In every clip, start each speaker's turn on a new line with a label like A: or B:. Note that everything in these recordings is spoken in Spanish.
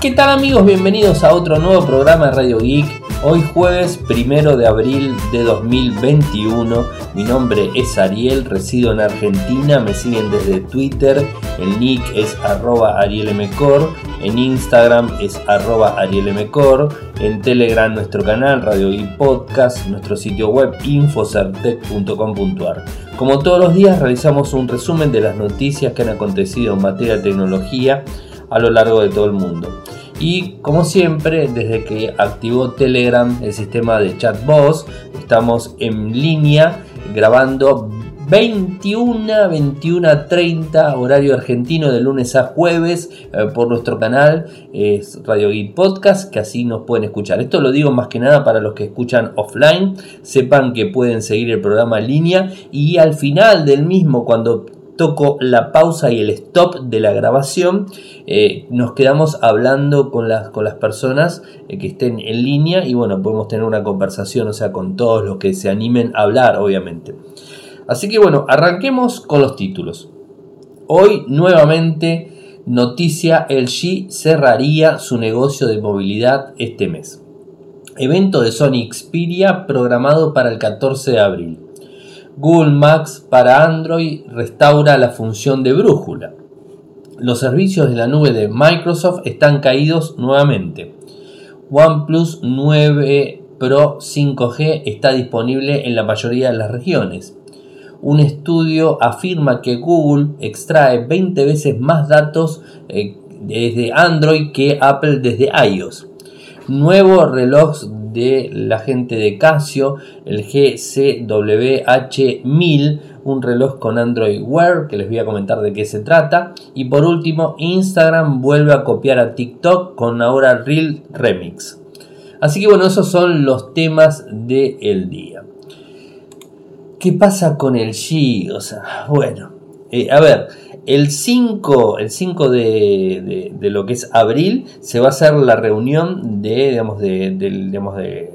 A: ¿Qué tal amigos? Bienvenidos a otro nuevo programa de Radio Geek. Hoy jueves primero de abril de 2021. Mi nombre es Ariel, resido en Argentina. Me siguen desde Twitter. El nick es arroba arielmcor. En Instagram es arroba arielmcor. En Telegram nuestro canal Radio Geek Podcast. Nuestro sitio web infocertec.com.ar. Como todos los días realizamos un resumen de las noticias que han acontecido en materia de tecnología a lo largo de todo el mundo. Y como siempre, desde que activó Telegram el sistema de chat estamos en línea grabando 21, 21 30 horario argentino de lunes a jueves eh, por nuestro canal es Radio Geek Podcast que así nos pueden escuchar. Esto lo digo más que nada para los que escuchan offline, sepan que pueden seguir el programa en línea y al final del mismo cuando toco la pausa y el stop de la grabación, eh, nos quedamos hablando con las, con las personas eh, que estén en línea y bueno, podemos tener una conversación, o sea, con todos los que se animen a hablar, obviamente. Así que bueno, arranquemos con los títulos. Hoy nuevamente noticia, el G cerraría su negocio de movilidad este mes. Evento de Sony Xperia programado para el 14 de abril. Google Maps para Android restaura la función de brújula. Los servicios de la nube de Microsoft están caídos nuevamente. OnePlus 9 Pro 5G está disponible en la mayoría de las regiones. Un estudio afirma que Google extrae 20 veces más datos eh, desde Android que Apple desde iOS. Nuevo reloj de la gente de Casio, el GCWH1000, un reloj con Android Wear, que les voy a comentar de qué se trata. Y por último, Instagram vuelve a copiar a TikTok con ahora Real Remix. Así que bueno, esos son los temas del día. ¿Qué pasa con el G? O sea, bueno, eh, a ver, el 5, el 5 de, lo que es abril se va a hacer la reunión de, digamos, de, de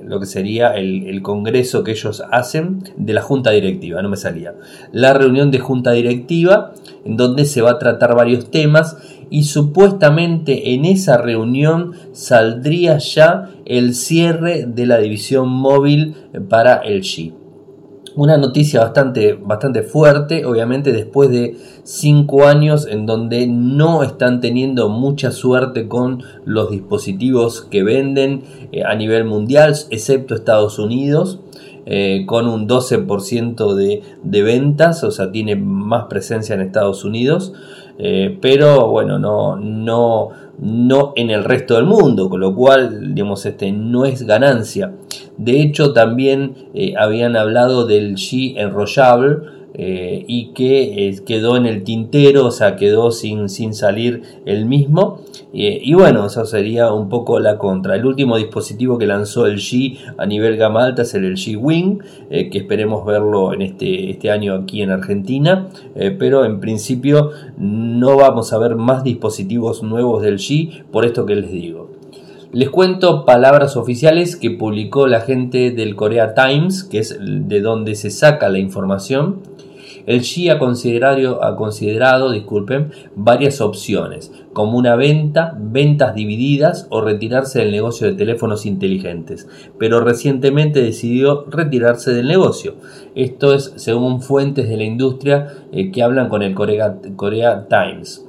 A: lo que sería el, congreso que ellos hacen de la junta directiva, no me salía. La reunión de junta directiva en donde se va a tratar varios temas y supuestamente en esa reunión saldría ya el cierre de la división móvil para el G una noticia bastante, bastante fuerte, obviamente después de cinco años en donde no están teniendo mucha suerte con los dispositivos que venden eh, a nivel mundial, excepto Estados Unidos. Eh, con un 12% de, de, ventas, o sea, tiene más presencia en Estados Unidos, eh, pero bueno, no, no, no en el resto del mundo, con lo cual, digamos, este, no es ganancia. De hecho, también eh, habían hablado del G enrollable eh, y que eh, quedó en el tintero, o sea, quedó sin, sin salir el mismo. y bueno, eso sería un poco la contra. El último dispositivo que lanzó el G a nivel gama alta es el G Wing, que esperemos verlo en este, este año aquí en Argentina, pero en principio no vamos a ver más dispositivos nuevos del G, por esto que les digo. Les cuento palabras oficiales que publicó la gente del Korea Times, que es de donde se saca la información. El Xi ha considerado, disculpen, varias opciones, como una venta, ventas divididas o retirarse del negocio de teléfonos inteligentes, pero recientemente decidió retirarse del negocio. Esto es según fuentes de la industria eh, que hablan con el Korea, Korea Times.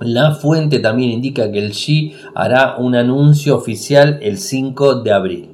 A: La fuente también indica que el Xi hará un anuncio oficial el 5 de abril.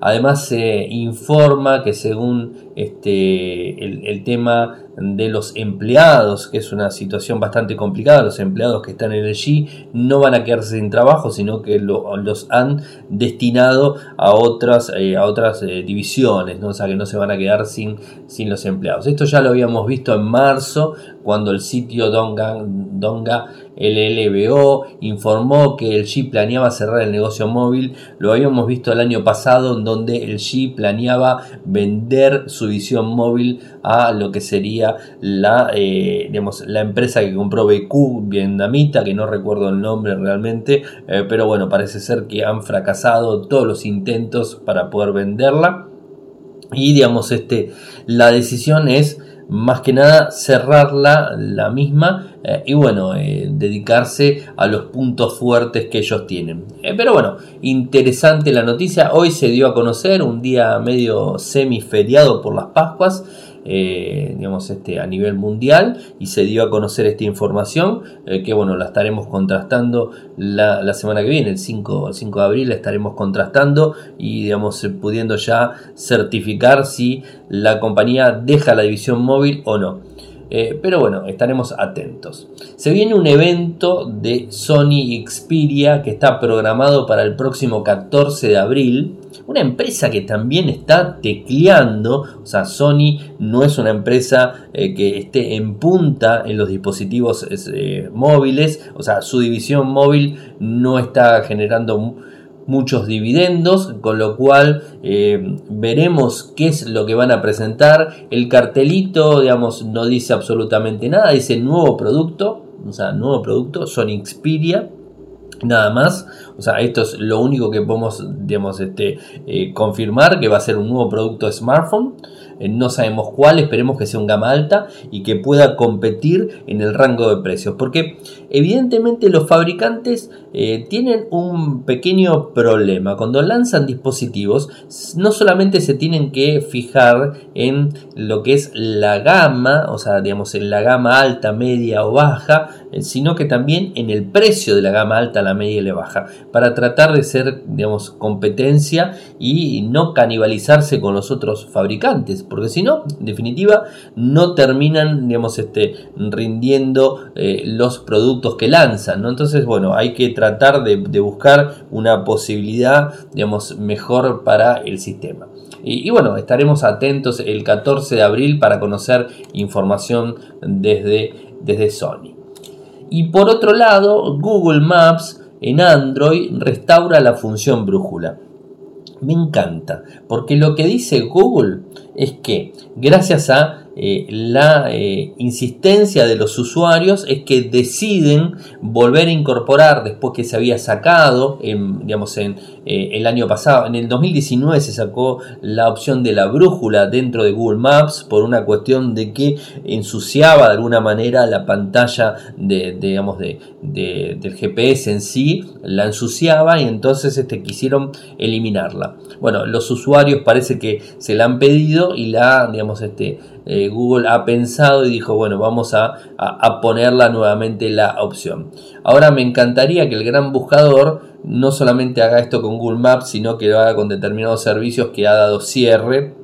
A: Además se informa que según este, el, tema de los empleados, que es una situación bastante complicada, los empleados que están en el G no van a quedarse sin trabajo, sino que los han destinado a otras, eh, a otras eh, divisiones, ¿no? o sea que no se van a quedar sin, sin los empleados. Esto ya lo habíamos visto en marzo, cuando el sitio Donga, Donga LLBO informó que el G planeaba cerrar el negocio móvil. Lo habíamos visto el año pasado en donde el G planeaba vender su visión móvil a lo que sería la, eh, la empresa que compró BQ vietnamita, que no recuerdo el nombre realmente, eh, pero bueno, parece ser que han fracasado todos los intentos para poder venderla. Y digamos, este, la decisión es más que nada cerrarla la misma eh, y bueno, eh, dedicarse a los puntos fuertes que ellos tienen. Eh, pero bueno, interesante la noticia. Hoy se dio a conocer un día medio semiferiado por las Pascuas. Digamos, este, a nivel mundial y se dio a conocer esta información que bueno, la estaremos contrastando la, semana que viene, el 5, el 5 de abril la estaremos contrastando y digamos, pudiendo ya certificar si la compañía deja la división móvil o no. Eh, pero bueno, estaremos atentos. Se viene un evento de Sony Xperia que está programado para el próximo 14 de abril. Una empresa que también está tecleando, o sea, Sony no es una empresa eh, que esté en punta en los dispositivos eh, móviles, o sea, su división móvil no está generando muchos dividendos, con lo cual eh, veremos qué es lo que van a presentar. El cartelito, digamos, no dice absolutamente nada, dice nuevo producto, o sea, nuevo producto, Sony Xperia. Nada más, o sea, esto es lo único que podemos, digamos, este, eh, confirmar que va a ser un nuevo producto de smartphone. Eh, no sabemos cuál, esperemos que sea un gama alta y que pueda competir en el rango de precios. Porque evidentemente los fabricantes eh, tienen un pequeño problema. Cuando lanzan dispositivos, no solamente se tienen que fijar en lo que es la gama, o sea, digamos, en la gama alta, media o baja, eh, sino que también en el precio de la gama alta, la media y la baja, para tratar de ser, digamos, competencia y no canibalizarse con los otros fabricantes porque si no, en definitiva, no terminan, digamos, este, rindiendo eh, los productos que lanzan, ¿no? Entonces, bueno, hay que tratar de, buscar una posibilidad, digamos, mejor para el sistema. Y, bueno, estaremos atentos el 14 de abril para conocer información desde, desde Sony. Y por otro lado, Google Maps en Android restaura la función brújula. Me encanta, porque lo que dice Google es que gracias a eh, la eh, insistencia de los usuarios es que deciden volver a incorporar después que se había sacado, en, digamos, en eh, el año pasado, en el 2019 se sacó la opción de la brújula dentro de Google Maps por una cuestión de que ensuciaba de alguna manera la pantalla de, digamos, de, del GPS en sí, la ensuciaba y entonces este, quisieron eliminarla. Bueno, los usuarios parece que se la han pedido y la, digamos, este, eh, Google ha pensado y dijo, bueno, vamos a, ponerla nuevamente la opción. Ahora me encantaría que el gran buscador no solamente haga esto con Google Maps, sino que lo haga con determinados servicios que ha dado cierre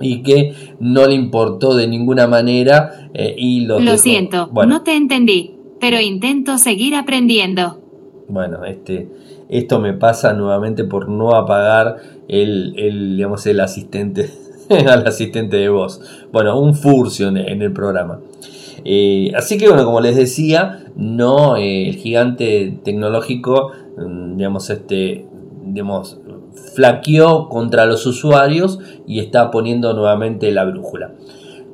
A: y que no le importó de ninguna manera eh, y lo,
B: lo siento, no te entendí, pero intento seguir aprendiendo.
A: Bueno, este, esto me pasa nuevamente por no apagar el, el digamos, el asistente al asistente de voz. Bueno, un furcio en, el programa. Eh, así que bueno, como les decía, no eh, el gigante tecnológico, mm, digamos, este, digamos, flaqueó contra los usuarios y está poniendo nuevamente la brújula.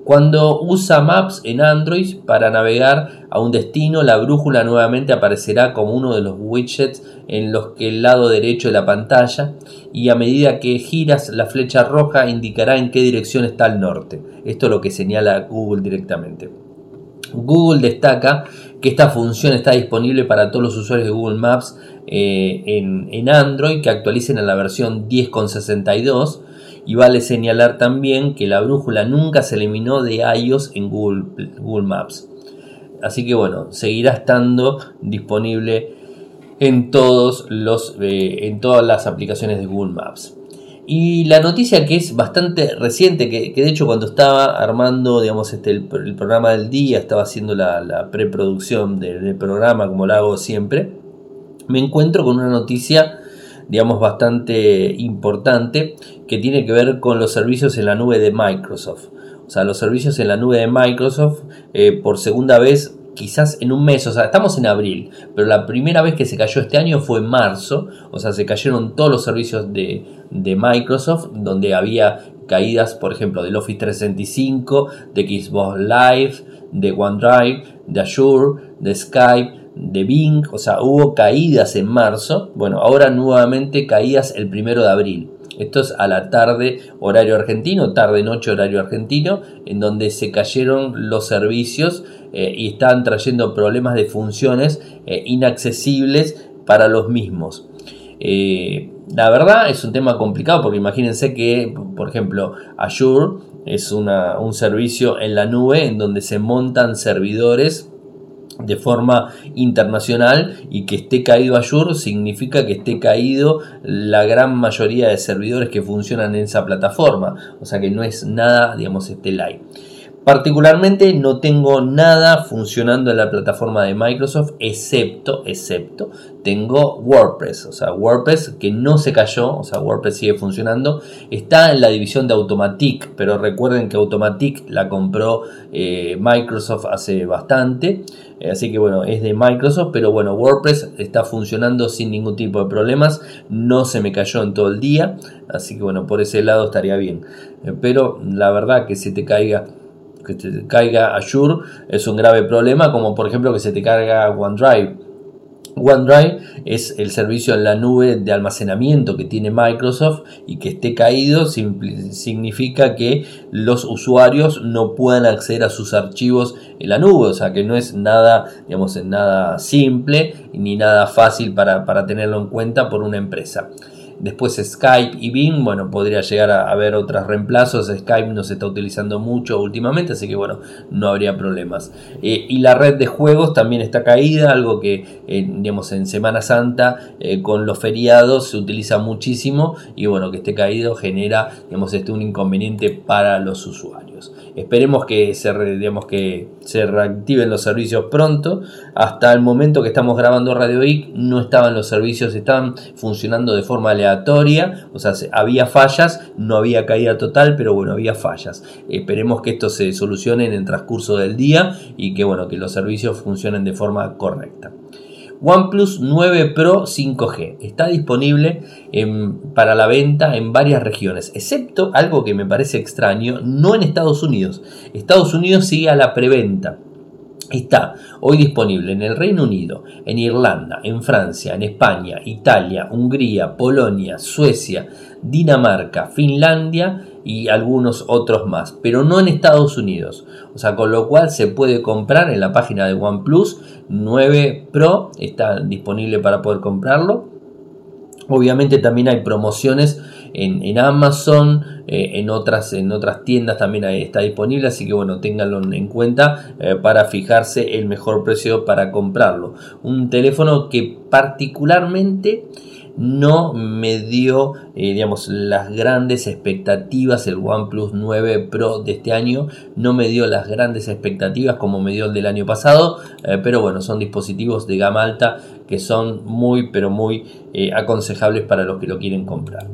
A: Cuando usa Maps en Android para navegar a un destino, la brújula nuevamente aparecerá como uno de los widgets en los que el lado derecho de la pantalla y a medida que giras la flecha roja indicará en qué dirección está el norte. Esto es lo que señala Google directamente. Google destaca que esta función está disponible para todos los usuarios de Google Maps eh, en, en Android que actualicen a la versión 10.62 y vale señalar también que la brújula nunca se eliminó de iOS en Google, Maps. Así que bueno, seguirá estando disponible en, todos los, eh, en todas las aplicaciones de Google Maps. Y la noticia que es bastante reciente, que, de hecho cuando estaba armando digamos, este, el, programa del día, estaba haciendo la, preproducción del, programa como lo hago siempre, me encuentro con una noticia digamos, bastante importante que tiene que ver con los servicios en la nube de Microsoft. O sea, los servicios en la nube de Microsoft eh, por segunda vez quizás en un mes, o sea, estamos en abril, pero la primera vez que se cayó este año fue en marzo, o sea, se cayeron todos los servicios de, de Microsoft, donde había caídas, por ejemplo, del Office 365, de Xbox Live, de OneDrive, de Azure, de Skype, de Bing, o sea, hubo caídas en marzo, bueno, ahora nuevamente caídas el primero de abril. Esto es a la tarde horario argentino, tarde-noche horario argentino, en donde se cayeron los servicios eh, y están trayendo problemas de funciones eh, inaccesibles para los mismos. Eh, la verdad es un tema complicado porque imagínense que, por ejemplo, Azure es un servicio en la nube en donde se montan servidores de forma internacional y que esté caído Azure significa que esté caído la gran mayoría de servidores que funcionan en esa plataforma, o sea que no es nada, digamos, este live. Particularmente no tengo nada funcionando en la plataforma de Microsoft excepto, excepto, tengo WordPress, o sea, WordPress que no se cayó, o sea, WordPress sigue funcionando, está en la división de Automatic, pero recuerden que Automatic la compró eh, Microsoft hace bastante, eh, así que bueno, es de Microsoft, pero bueno, WordPress está funcionando sin ningún tipo de problemas, no se me cayó en todo el día, así que bueno, por ese lado estaría bien, eh, pero la verdad que se te caiga que te caiga Azure es un grave problema, como por ejemplo que se te carga OneDrive. OneDrive es el servicio en la nube de almacenamiento que tiene Microsoft y que esté caído significa que los usuarios no puedan acceder a sus archivos en la nube, o sea que no es nada, digamos, nada simple ni nada fácil para, para tenerlo en cuenta por una empresa. Después Skype y Bing, bueno, podría llegar a haber otros reemplazos. Skype no se está utilizando mucho últimamente, así que bueno, no habría problemas. Eh, y la red de juegos también está caída, algo que, eh, digamos, en Semana Santa eh, con los feriados se utiliza muchísimo y bueno, que esté caído genera, digamos, este, un inconveniente para los usuarios. Esperemos que se, digamos, que se reactiven los servicios pronto. Hasta el momento que estamos grabando Radio IC no estaban los servicios, estaban funcionando de forma aleatoria, o sea, había fallas, no había caída total, pero bueno, había fallas. Esperemos que esto se solucione en el transcurso del día y que bueno, que los servicios funcionen de forma correcta. OnePlus 9 Pro 5G está disponible para la venta en varias regiones, excepto algo que me parece extraño, no en Estados Unidos. Estados Unidos sigue a la preventa. Está hoy disponible en el Reino Unido, en Irlanda, en Francia, en España, Italia, Hungría, Polonia, Suecia, Dinamarca, Finlandia y algunos otros más, pero no en Estados Unidos. O sea, con lo cual se puede comprar en la página de OnePlus 9 Pro, está disponible para poder comprarlo. Obviamente también hay promociones en, Amazon, eh, en, otras, en otras tiendas también está disponible, así que bueno, ténganlo en cuenta eh, para fijarse el mejor precio para comprarlo. Un teléfono que particularmente no me dio, eh, digamos, las grandes expectativas. El OnePlus 9 Pro de este año no me dio las grandes expectativas como me dio el del año pasado, pero bueno, son dispositivos de gama alta que son muy, pero muy aconsejables para los que lo quieren comprar.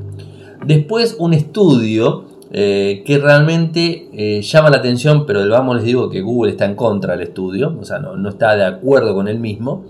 A: Después un estudio eh, que realmente eh, llama la atención, pero vamos les digo que Google está en contra del estudio, o sea, no, está de acuerdo con él mismo,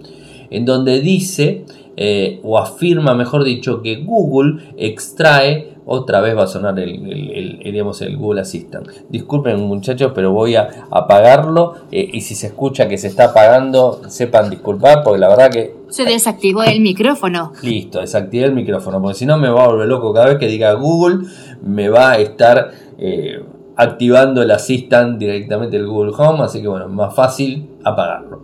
A: en donde dice, eh, o afirma, mejor dicho, que Google extrae otra vez va a sonar el, el, Google Assistant. Disculpen muchachos, pero voy a apagarlo eh, y si se escucha que se está apagando, sepan disculpar porque la verdad que...
B: Se desactivó el micrófono.
A: Listo, desactivé el micrófono porque si no me va a volver loco cada vez que diga Google, me va a estar eh, activando el Assistant directamente el Google Home, así que bueno, más fácil apagarlo.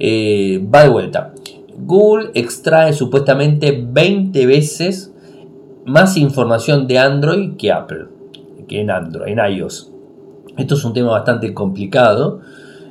A: Eh, va de vuelta. Google extrae supuestamente 20 veces más información de Android que Apple, que en Android, en iOS. Esto es un tema bastante complicado,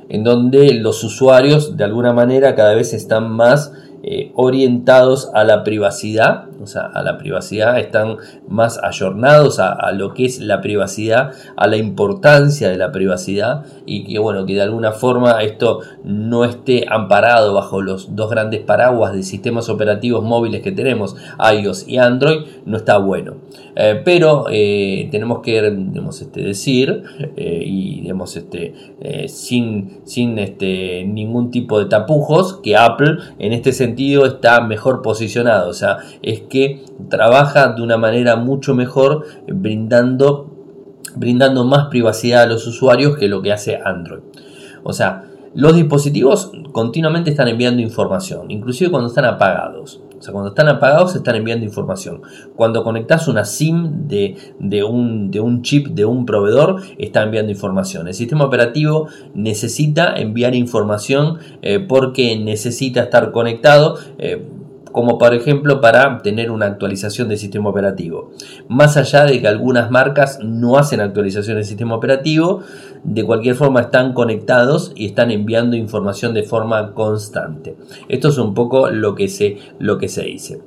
A: en donde los usuarios de alguna manera cada vez están más eh, orientados a la privacidad, o sea, a la privacidad, están más ayornados a, lo que es la privacidad, a la importancia de la privacidad y que bueno, que de alguna forma esto no esté amparado bajo los dos grandes paraguas de sistemas operativos móviles que tenemos, iOS y Android, no está bueno. Eh, pero eh, tenemos que este, decir y este, sin, sin este, ningún tipo de tapujos que Apple en este sentido está mejor posicionado, o sea, es que trabaja de una manera mucho mejor brindando, brindando más privacidad a los usuarios que lo que hace Android. O sea, los dispositivos continuamente están enviando información, inclusive cuando están apagados. O sea, cuando están apagados están enviando información. Cuando conectas una SIM de, de, un, de un, chip de un proveedor, está enviando información. El sistema operativo necesita enviar información eh, porque necesita estar conectado. Eh, como por ejemplo para tener una actualización del sistema operativo. Más allá de que algunas marcas no hacen actualización del sistema operativo, de cualquier forma están conectados y están enviando información de forma constante. Esto es un poco lo que se, lo que se dice.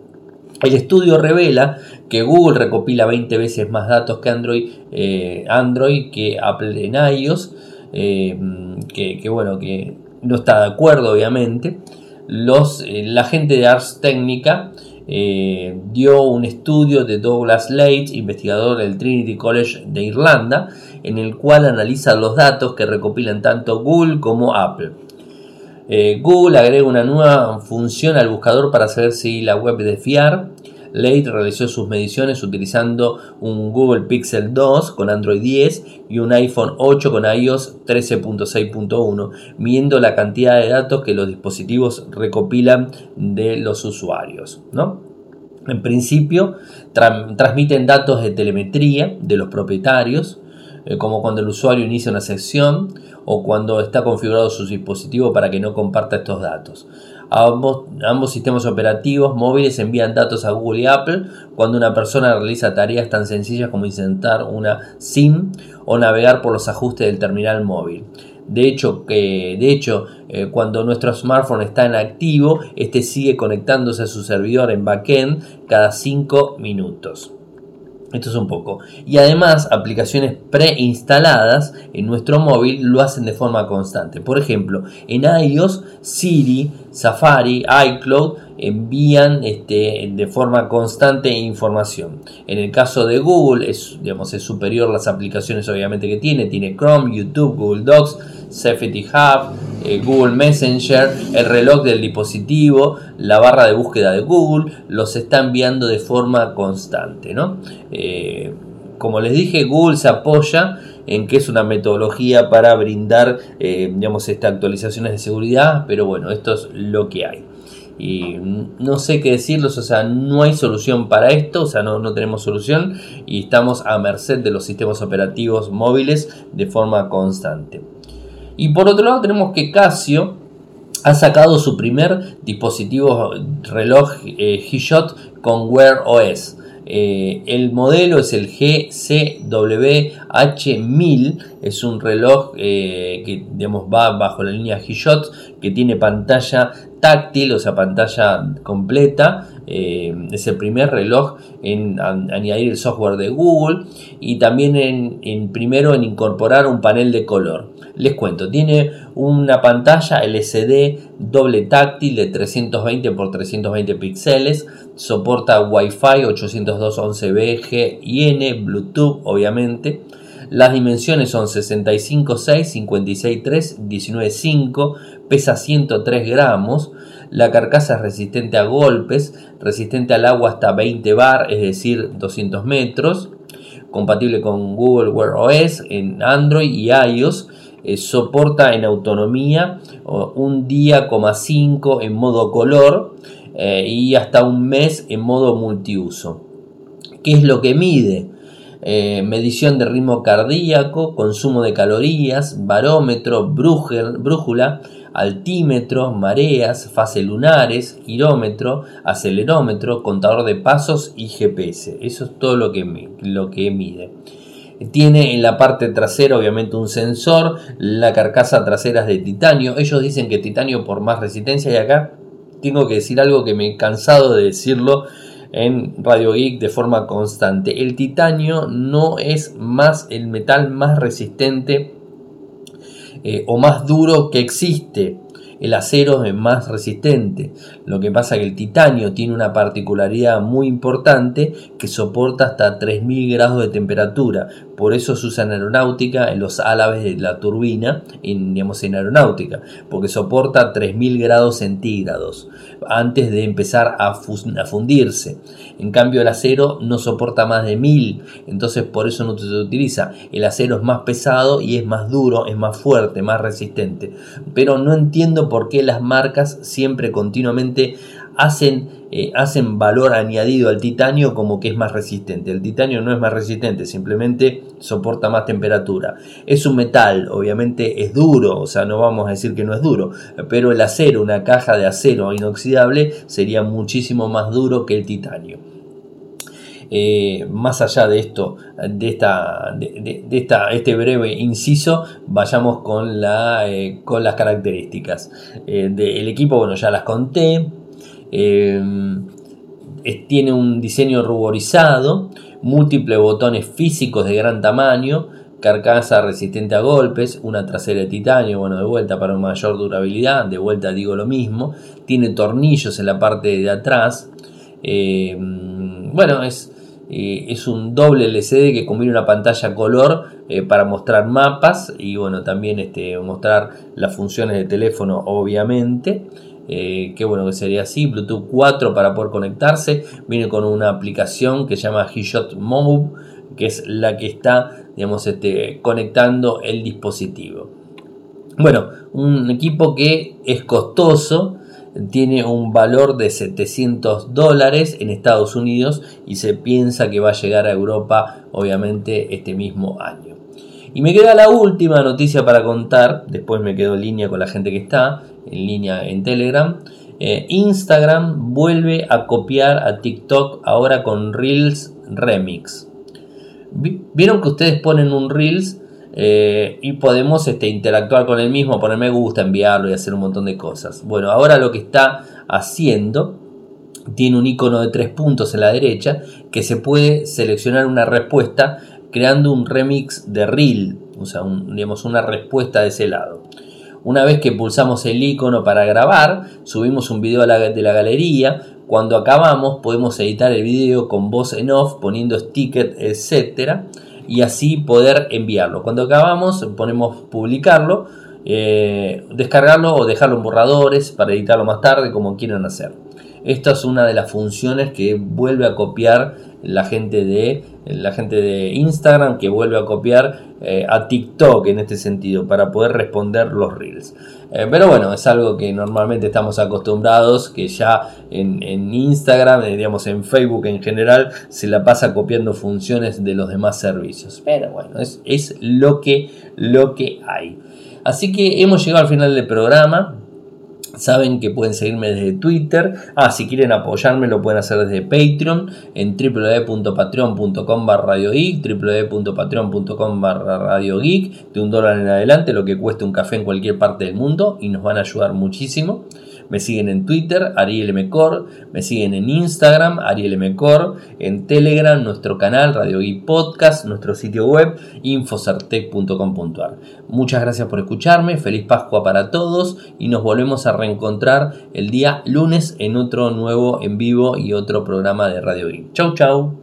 A: El estudio revela que Google recopila 20 veces más datos que Android, eh, Android que Apple en iOS, eh, que bueno, que no está de acuerdo obviamente los, eh, la gente de Ars Técnica eh, dio un estudio de Douglas Leite, investigador del Trinity College de Irlanda, en el cual analiza los datos que recopilan tanto Google como Apple. Eh, Google agrega una nueva función al buscador para saber si la web es de fiar Leite realizó sus mediciones utilizando un Google Pixel 2 con Android 10 y un iPhone 8 con iOS 13.6.1, midiendo la cantidad de datos que los dispositivos recopilan de los usuarios. ¿no? En principio, transmiten datos de telemetría de los propietarios, eh, como cuando el usuario inicia una sección o cuando está configurado su dispositivo para que no comparta estos datos. Ambos, sistemas operativos móviles envían datos a Google y Apple cuando una persona realiza tareas tan sencillas como insertar una SIM o navegar por los ajustes del terminal móvil. De hecho, que, de hecho eh, cuando nuestro smartphone está en activo, este sigue conectándose a su servidor en backend cada 5 minutos. Esto es un poco. Y además, aplicaciones preinstaladas en nuestro móvil lo hacen de forma constante. Por ejemplo, en iOS, Siri, Safari, iCloud envían este, de forma constante información. En el caso de Google, es, digamos, es superior las aplicaciones obviamente que tiene. Tiene Chrome, YouTube, Google Docs, Safety Hub, eh, Google Messenger, el reloj del dispositivo, la barra de búsqueda de Google, los está enviando de forma constante. ¿no? Eh, como les dije, Google se apoya en que es una metodología para brindar eh, digamos, estas actualizaciones de seguridad, pero bueno, esto es lo que hay. Y no sé qué decirles, o sea, no hay solución para esto, o sea, no, no tenemos solución y estamos a merced de los sistemas operativos móviles de forma constante. Y por otro lado tenemos que Casio ha sacado su primer dispositivo reloj eh, G-Shot con Wear OS. Eh, el modelo es el GCWH1000, es un reloj eh, que digamos, va bajo la línea G-Shot, que tiene pantalla táctil, o sea, pantalla completa. es el primer reloj en añadir el software de Google y también en primero en incorporar un panel de color. Les cuento, tiene una pantalla LCD doble táctil de 320 x 320 píxeles, soporta Wi-Fi 802.11b G y N, Bluetooth obviamente. Las dimensiones son 65.6, 56.3, 19.5, pesa 103 gramos. La carcasa es resistente a golpes, resistente al agua hasta 20 bar, es decir, 200 metros. Compatible con Google Wear OS en Android y iOS eh, soporta en autonomía un día, 5 en modo color eh, y hasta un mes en modo multiuso. ¿Qué es lo que mide? Eh, medición de ritmo cardíaco, consumo de calorías, barómetro, brújula, altímetro, mareas, fase lunares, girómetro, acelerómetro, contador de pasos y GPS. Eso es todo lo que, lo que mide. Tiene en la parte trasera obviamente un sensor, la carcasa trasera es de titanio. Ellos dicen que titanio por más resistencia y acá tengo que decir algo que me he cansado de decirlo en Radio Geek de forma constante. El titanio no es más el metal más resistente eh, o más duro que existe el acero es más resistente. Lo que pasa es que el titanio tiene una particularidad muy importante que soporta hasta 3000 grados de temperatura. Por eso se usa en aeronáutica, en los álabes de la turbina, en, digamos, en aeronáutica, porque soporta 3000 grados centígrados antes de empezar a, fundirse. En cambio el acero no soporta más de 1000, entonces por eso no se utiliza. El acero es más pesado y es más duro, es más fuerte, más resistente. Pero no entiendo por qué las marcas siempre continuamente hacen, eh, hacen valor añadido al titanio como que es más resistente. El titanio no es más resistente, simplemente soporta más temperatura. Es un metal, obviamente es duro, o sea, no vamos a decir que no es duro, pero el acero, una caja de acero inoxidable, sería muchísimo más duro que el titanio. Eh, más allá de esto, de, esta, de, esta, este breve inciso, vayamos con, la, eh, con las características eh, del equipo. Bueno, ya las conté. Tiene un diseño ruborizado, múltiples botones físicos de gran tamaño, carcasa resistente a golpes, una trasera de titanio, bueno, de vuelta para mayor durabilidad, de vuelta digo lo mismo, tiene tornillos en la parte de atrás, bueno, es eh, es un doble LCD que combina una pantalla color eh, para mostrar mapas y bueno, también este, mostrar las funciones de teléfono obviamente. Eh, que bueno que sería así, Bluetooth 4 para poder conectarse, viene con una aplicación que se llama HeShot Move, que es la que está digamos, este, conectando el dispositivo. Bueno, un equipo que es costoso, tiene un valor de 700 dólares en Estados Unidos y se piensa que va a llegar a Europa obviamente este mismo año. Y me queda la última noticia para contar, después me quedo en línea con la gente que está, en línea en Telegram. Eh, Instagram vuelve a copiar a TikTok ahora con Reels Remix. ¿Vieron que ustedes ponen un Reels eh, y podemos este, interactuar con el mismo, poner me gusta, enviarlo y hacer un montón de cosas. Bueno, ahora lo que está haciendo tiene un icono de tres puntos en la derecha que se puede seleccionar una respuesta creando un remix de reel, o sea, digamos, una respuesta de ese lado. Una vez que pulsamos el icono para grabar, subimos un video de la galería. Cuando acabamos, podemos editar el video con voz en off, poniendo stickers, etcétera y así poder enviarlo. Cuando acabamos ponemos publicarlo, eh, descargarlo o dejarlo en borradores para editarlo más tarde como quieran hacer. Esta es una de las funciones que vuelve a copiar la gente de, la gente de Instagram, que vuelve a copiar eh, a TikTok en este sentido, para poder responder los reels. Eh, pero bueno, es algo que normalmente estamos acostumbrados, que ya en, Instagram, eh, digamos en Facebook en general, se la pasa copiando funciones de los demás servicios. Pero bueno, es, es lo, que, lo que hay. Así que hemos llegado al final del programa. Saben que pueden seguirme desde Twitter. Ah, si quieren apoyarme lo pueden hacer desde Patreon en www.patreon.com barra radiogeek, www.patreon.com barra radiogeek, de un dólar en adelante, lo que cueste un café en cualquier parte del mundo y nos van a ayudar muchísimo. Me siguen en Twitter, Ariel Mecor. Me siguen en Instagram, Ariel Mecor. En Telegram, nuestro canal Radio Geek Podcast, nuestro sitio web, infocertec.com.ar. Muchas gracias por escucharme. Feliz Pascua para todos y nos volvemos a reencontrar el día lunes en otro nuevo en vivo y otro programa de Radio Geek. Chau, chau.